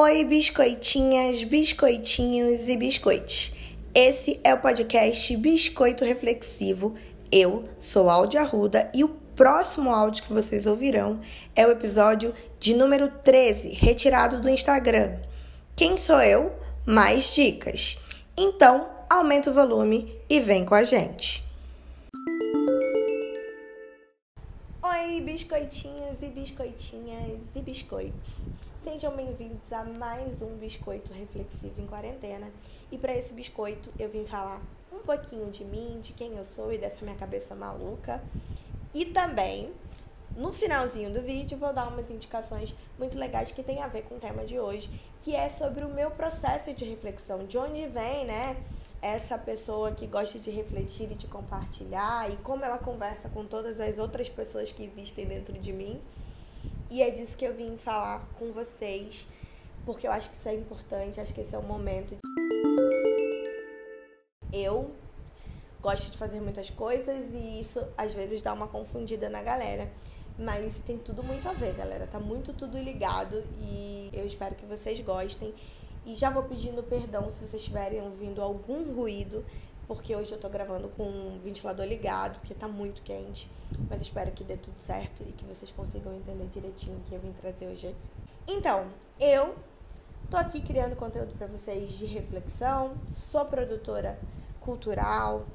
Oi, biscoitinhas, biscoitinhos e biscoites. Esse é o podcast Biscoito Reflexivo. Eu sou Áudio Arruda e o próximo áudio que vocês ouvirão é o episódio de número 13, retirado do Instagram. Quem sou eu? Mais dicas. Então, aumenta o volume e vem com a gente. Biscoitinhos e biscoitinhas e biscoitos. Sejam bem-vindos a mais um biscoito reflexivo em quarentena. E para esse biscoito eu vim falar um pouquinho de mim, de quem eu sou e dessa minha cabeça maluca. E também, no finalzinho do vídeo, vou dar umas indicações muito legais que tem a ver com o tema de hoje, que é sobre o meu processo de reflexão, de onde vem, né? Essa pessoa que gosta de refletir e de compartilhar e como ela conversa com todas as outras pessoas que existem dentro de mim. E é disso que eu vim falar com vocês, porque eu acho que isso é importante, acho que esse é o momento. Eu gosto de fazer muitas coisas e isso às vezes dá uma confundida na galera. Mas tem tudo muito a ver, galera. Tá muito tudo ligado e eu espero que vocês gostem. E já vou pedindo perdão se vocês estiverem ouvindo algum ruído, porque hoje eu tô gravando com o ventilador ligado, porque tá muito quente. Mas espero que dê tudo certo e que vocês consigam entender direitinho o que eu vim trazer hoje aqui. Então, eu tô aqui criando conteúdo para vocês de reflexão, sou produtora cultural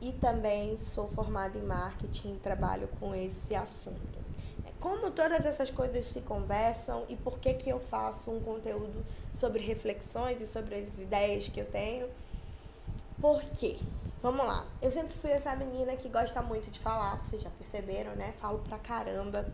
e também sou formada em marketing e trabalho com esse assunto. Como todas essas coisas se conversam e por que que eu faço um conteúdo sobre reflexões e sobre as ideias que eu tenho. Por quê? Vamos lá. Eu sempre fui essa menina que gosta muito de falar, vocês já perceberam, né? Falo pra caramba.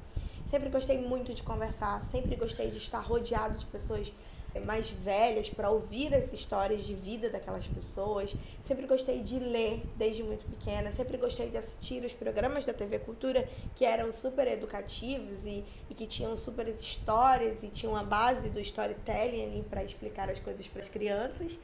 Sempre gostei muito de conversar, sempre gostei de estar rodeado de pessoas mais velhas para ouvir as histórias de vida daquelas pessoas. Sempre gostei de ler desde muito pequena, sempre gostei de assistir os programas da TV Cultura que eram super educativos e, e que tinham super histórias e tinham a base do storytelling ali para explicar as coisas para as crianças.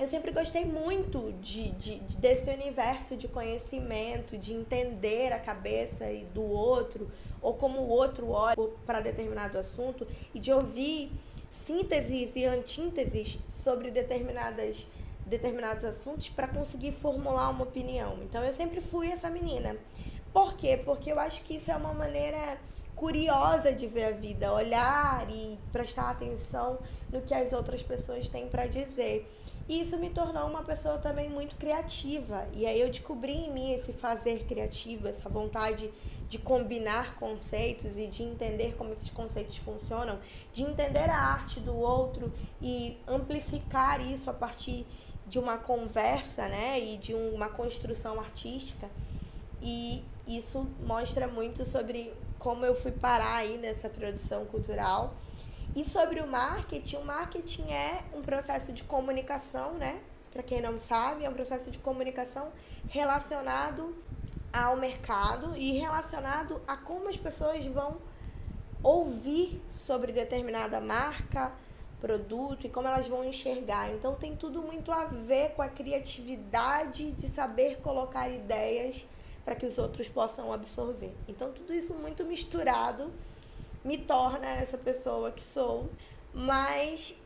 Eu sempre gostei muito de, de, de, desse universo de conhecimento, de entender a cabeça do outro, ou como o outro olha para determinado assunto, e de ouvir sínteses e antínteses sobre determinadas, determinados assuntos para conseguir formular uma opinião. Então eu sempre fui essa menina. Por quê? Porque eu acho que isso é uma maneira curiosa de ver a vida, olhar e prestar atenção no que as outras pessoas têm para dizer. E isso me tornou uma pessoa também muito criativa. E aí eu descobri em mim esse fazer criativo, essa vontade de combinar conceitos e de entender como esses conceitos funcionam, de entender a arte do outro e amplificar isso a partir de uma conversa, né, e de uma construção artística. E isso mostra muito sobre como eu fui parar aí nessa produção cultural. E sobre o marketing, o marketing é um processo de comunicação, né? Para quem não sabe, é um processo de comunicação relacionado ao mercado e relacionado a como as pessoas vão ouvir sobre determinada marca, produto e como elas vão enxergar. Então tem tudo muito a ver com a criatividade de saber colocar ideias para que os outros possam absorver. Então tudo isso muito misturado me torna essa pessoa que sou, mas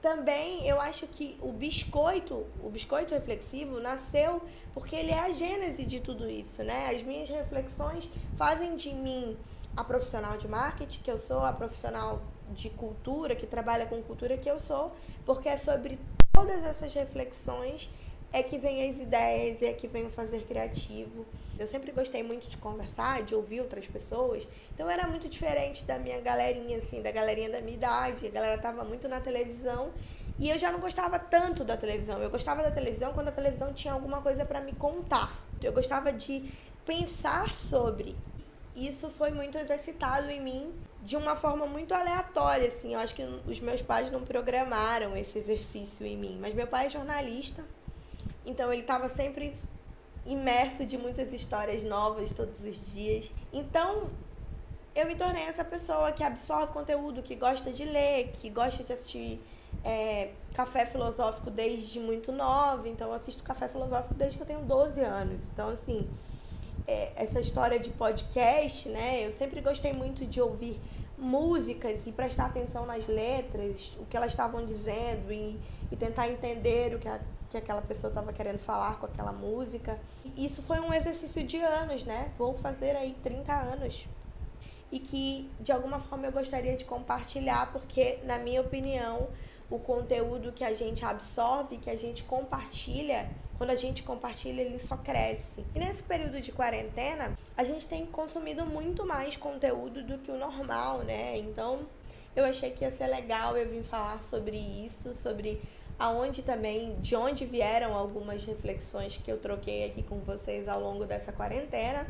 também eu acho que o biscoito, o biscoito reflexivo nasceu porque ele é a gênese de tudo isso, né? As minhas reflexões fazem de mim a profissional de marketing que eu sou, a profissional de cultura que trabalha com cultura que eu sou, porque é sobre todas essas reflexões é que vem as ideias, é que vem o fazer criativo. Eu sempre gostei muito de conversar, de ouvir outras pessoas. Então era muito diferente da minha galerinha, assim, da galerinha da minha idade. A galera tava muito na televisão e eu já não gostava tanto da televisão. Eu gostava da televisão quando a televisão tinha alguma coisa para me contar. Eu gostava de pensar sobre. Isso foi muito exercitado em mim de uma forma muito aleatória, assim. Eu acho que os meus pais não programaram esse exercício em mim. Mas meu pai é jornalista, então ele estava sempre imerso de muitas histórias novas todos os dias. Então eu me tornei essa pessoa que absorve conteúdo, que gosta de ler, que gosta de assistir é, café filosófico desde muito nova, então eu assisto café filosófico desde que eu tenho 12 anos. Então, assim, é, essa história de podcast, né? Eu sempre gostei muito de ouvir músicas e prestar atenção nas letras, o que elas estavam dizendo e, e tentar entender o que, a, que aquela pessoa estava querendo falar com aquela música. Isso foi um exercício de anos, né? Vou fazer aí 30 anos. E que de alguma forma eu gostaria de compartilhar, porque, na minha opinião, o conteúdo que a gente absorve, que a gente compartilha, quando a gente compartilha, ele só cresce. E nesse período de quarentena, a gente tem consumido muito mais conteúdo do que o normal, né? Então, eu achei que ia ser legal eu vim falar sobre isso, sobre aonde também, de onde vieram algumas reflexões que eu troquei aqui com vocês ao longo dessa quarentena.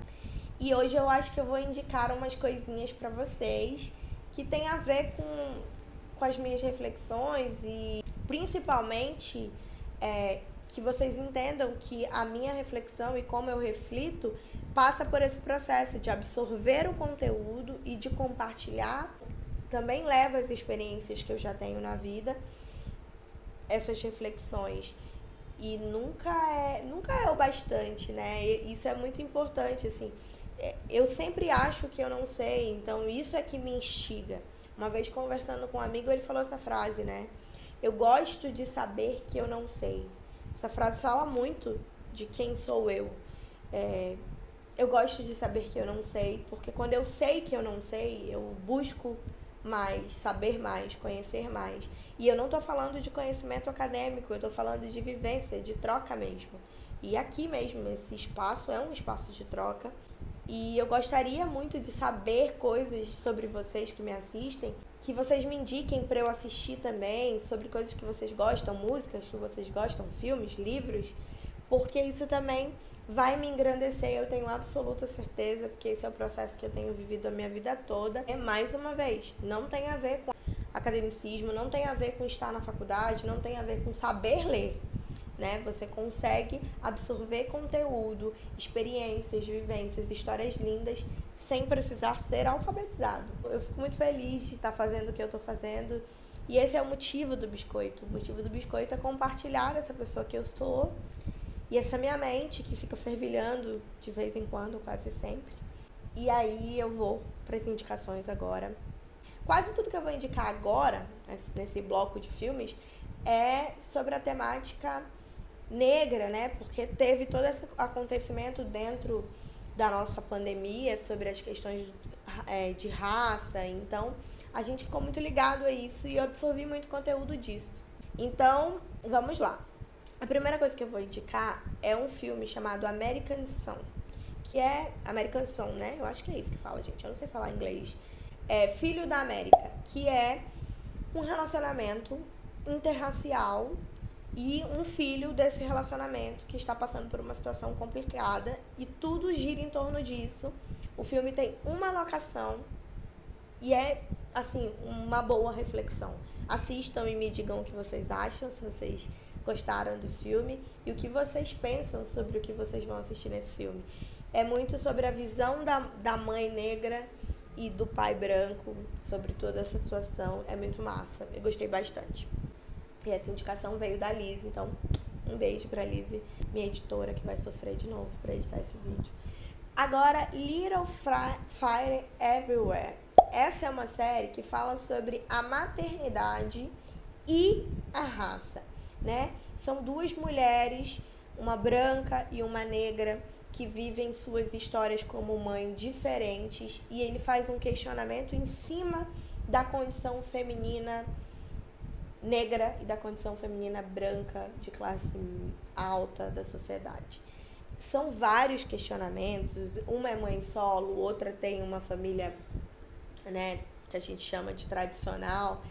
E hoje eu acho que eu vou indicar umas coisinhas para vocês que tem a ver com com as minhas reflexões e principalmente é, que vocês entendam que a minha reflexão e como eu reflito passa por esse processo de absorver o conteúdo e de compartilhar. Também leva as experiências que eu já tenho na vida, essas reflexões. E nunca é, nunca é o bastante, né? Isso é muito importante, assim. É, eu sempre acho que eu não sei, então isso é que me instiga. Uma vez conversando com um amigo, ele falou essa frase, né? Eu gosto de saber que eu não sei. Essa frase fala muito de quem sou eu. É, eu gosto de saber que eu não sei, porque quando eu sei que eu não sei, eu busco mais, saber mais, conhecer mais. E eu não estou falando de conhecimento acadêmico, eu estou falando de vivência, de troca mesmo. E aqui mesmo, esse espaço é um espaço de troca e eu gostaria muito de saber coisas sobre vocês que me assistem, que vocês me indiquem para eu assistir também, sobre coisas que vocês gostam, músicas que vocês gostam, filmes, livros, porque isso também vai me engrandecer, eu tenho absoluta certeza, porque esse é o processo que eu tenho vivido a minha vida toda. É mais uma vez, não tem a ver com academicismo, não tem a ver com estar na faculdade, não tem a ver com saber ler né? Você consegue absorver conteúdo, experiências, vivências, histórias lindas sem precisar ser alfabetizado. Eu fico muito feliz de estar fazendo o que eu estou fazendo. E esse é o motivo do biscoito. O motivo do biscoito é compartilhar essa pessoa que eu sou e essa minha mente que fica fervilhando de vez em quando, quase sempre. E aí eu vou para as indicações agora. Quase tudo que eu vou indicar agora, nesse bloco de filmes, é sobre a temática negra, né? Porque teve todo esse acontecimento dentro da nossa pandemia sobre as questões é, de raça. Então, a gente ficou muito ligado a isso e eu absorvi muito conteúdo disso. Então, vamos lá. A primeira coisa que eu vou indicar é um filme chamado American Son, que é American Son, né? Eu acho que é isso que fala, gente. Eu não sei falar inglês. É Filho da América, que é um relacionamento interracial e um filho desse relacionamento que está passando por uma situação complicada e tudo gira em torno disso. O filme tem uma locação e é assim uma boa reflexão. Assistam e me digam o que vocês acham, se vocês gostaram do filme e o que vocês pensam sobre o que vocês vão assistir nesse filme. É muito sobre a visão da, da mãe negra e do pai branco sobre toda essa situação. É muito massa. Eu gostei bastante. E essa indicação veio da Liz, então um beijo pra Liz, minha editora, que vai sofrer de novo pra editar esse vídeo. Agora, Little Fire Everywhere. Essa é uma série que fala sobre a maternidade e a raça, né? São duas mulheres, uma branca e uma negra, que vivem suas histórias como mãe diferentes e ele faz um questionamento em cima da condição feminina negra e da condição feminina branca de classe alta da sociedade. São vários questionamentos. Uma é mãe solo, outra tem uma família, né, que a gente chama de tradicional.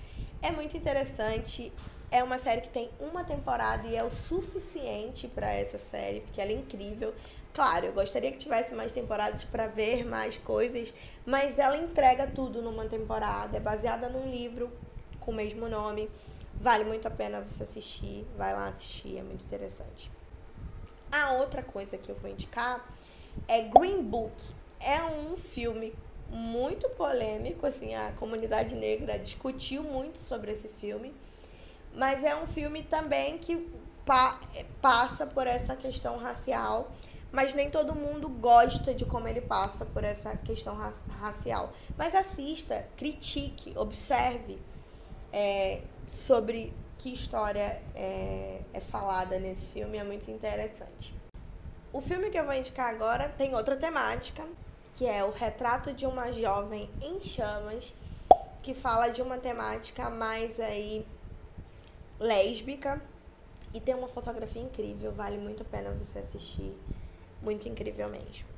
É muito interessante. É uma série que tem uma temporada e é o suficiente para essa série, porque ela é incrível. Claro, eu gostaria que tivesse mais temporadas para ver mais coisas, mas ela entrega tudo numa temporada. É baseada num livro com o mesmo nome. Vale muito a pena você assistir. Vai lá assistir, é muito interessante. A outra coisa que eu vou indicar é Green Book. É um filme muito polêmico, assim, a comunidade negra discutiu muito sobre esse filme, mas é um filme também que pa passa por essa questão racial, mas nem todo mundo gosta de como ele passa por essa questão racial. Mas assista, critique, observe é, sobre que história é, é falada nesse filme, é muito interessante. O filme que eu vou indicar agora tem outra temática, que é o retrato de uma jovem em chamas, que fala de uma temática mais aí lésbica e tem uma fotografia incrível, vale muito a pena você assistir, muito incrível mesmo.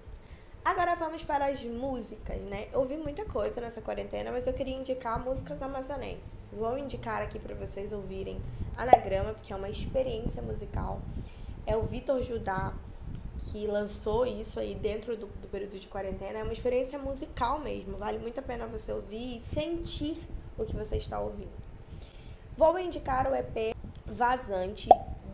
Agora vamos para as músicas, né? Eu ouvi muita coisa nessa quarentena, mas eu queria indicar músicas amazonenses. Vou indicar aqui para vocês ouvirem Anagrama, porque é uma experiência musical. É o Vitor Judá que lançou isso aí dentro do, do período de quarentena. É uma experiência musical mesmo. Vale muito a pena você ouvir e sentir o que você está ouvindo. Vou indicar o EP Vazante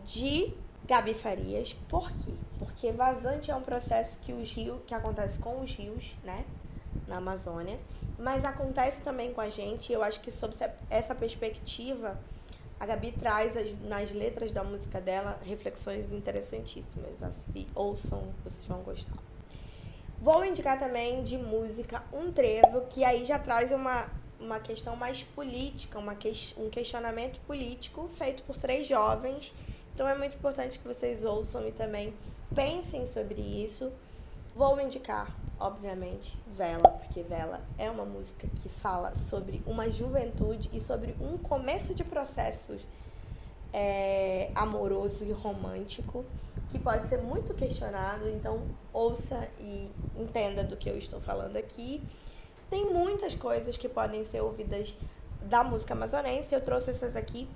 de Gabi Farias. Por quê? Porque vazante é um processo que os rios, que acontece com os rios, né, na Amazônia, mas acontece também com a gente. Eu acho que sob essa perspectiva, a Gabi traz as, nas letras da música dela reflexões interessantíssimas. Assim, ouçam, vocês vão gostar. Vou indicar também de música Um Trevo, que aí já traz uma, uma questão mais política, uma que, um questionamento político feito por três jovens então é muito importante que vocês ouçam e também pensem sobre isso. Vou indicar, obviamente, Vela, porque Vela é uma música que fala sobre uma juventude e sobre um começo de processo é, amoroso e romântico que pode ser muito questionado. Então, ouça e entenda do que eu estou falando aqui. Tem muitas coisas que podem ser ouvidas da música amazonense. Eu trouxe essas aqui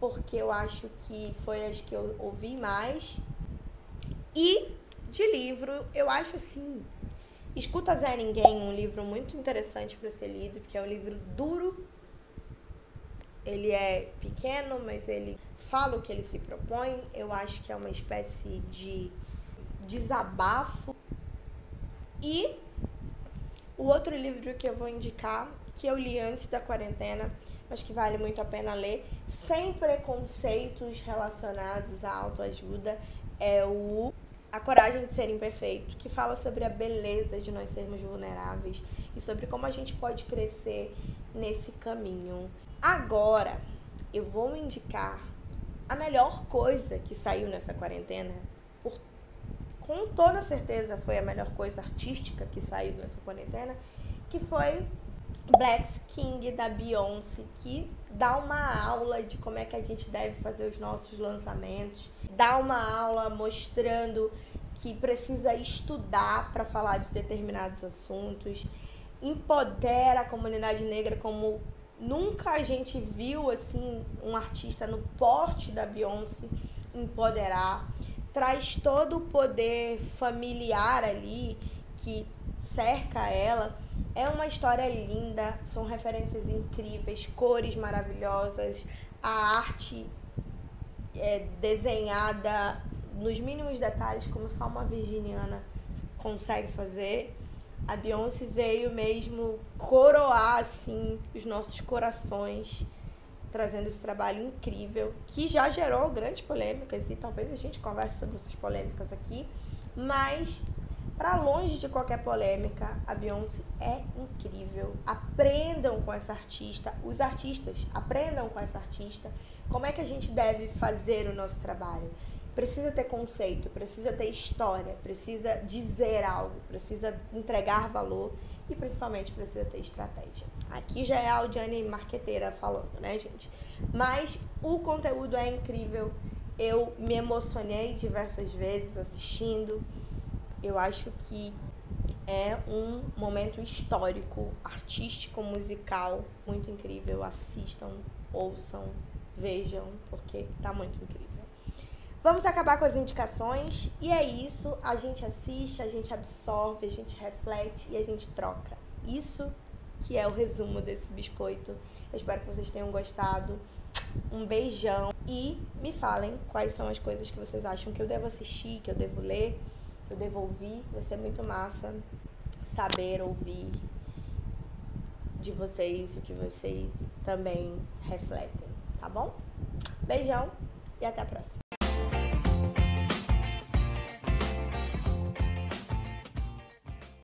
porque eu acho que foi as que eu ouvi mais. E de livro, eu acho assim, Escuta Zé Ninguém, um livro muito interessante para ser lido, porque é um livro duro. Ele é pequeno, mas ele fala o que ele se propõe. Eu acho que é uma espécie de desabafo. E o outro livro que eu vou indicar, que eu li antes da quarentena, acho que vale muito a pena ler, sem preconceitos relacionados à autoajuda, é o A Coragem de Ser Imperfeito, que fala sobre a beleza de nós sermos vulneráveis e sobre como a gente pode crescer nesse caminho. Agora, eu vou indicar a melhor coisa que saiu nessa quarentena, por, com toda certeza foi a melhor coisa artística que saiu nessa quarentena, que foi Black King da Beyoncé, que dá uma aula de como é que a gente deve fazer os nossos lançamentos, dá uma aula mostrando que precisa estudar para falar de determinados assuntos, empodera a comunidade negra como nunca a gente viu assim um artista no porte da Beyoncé empoderar, traz todo o poder familiar ali que cerca ela é uma história linda, são referências incríveis, cores maravilhosas, a arte é desenhada nos mínimos detalhes, como só uma virginiana consegue fazer. A Beyoncé veio mesmo coroar assim os nossos corações, trazendo esse trabalho incrível que já gerou grandes polêmicas e talvez a gente converse sobre essas polêmicas aqui, mas para longe de qualquer polêmica, a Beyoncé é incrível. Aprendam com essa artista, os artistas, aprendam com essa artista como é que a gente deve fazer o nosso trabalho. Precisa ter conceito, precisa ter história, precisa dizer algo, precisa entregar valor e principalmente precisa ter estratégia. Aqui já é a Audiane marqueteira falando, né, gente? Mas o conteúdo é incrível. Eu me emocionei diversas vezes assistindo eu acho que é um momento histórico, artístico, musical muito incrível. Assistam, ouçam, vejam, porque tá muito incrível. Vamos acabar com as indicações e é isso. A gente assiste, a gente absorve, a gente reflete e a gente troca. Isso que é o resumo desse biscoito. Eu espero que vocês tenham gostado. Um beijão e me falem quais são as coisas que vocês acham que eu devo assistir, que eu devo ler eu devolvi. Vai ser muito massa saber ouvir de vocês o que vocês também refletem, tá bom? Beijão e até a próxima.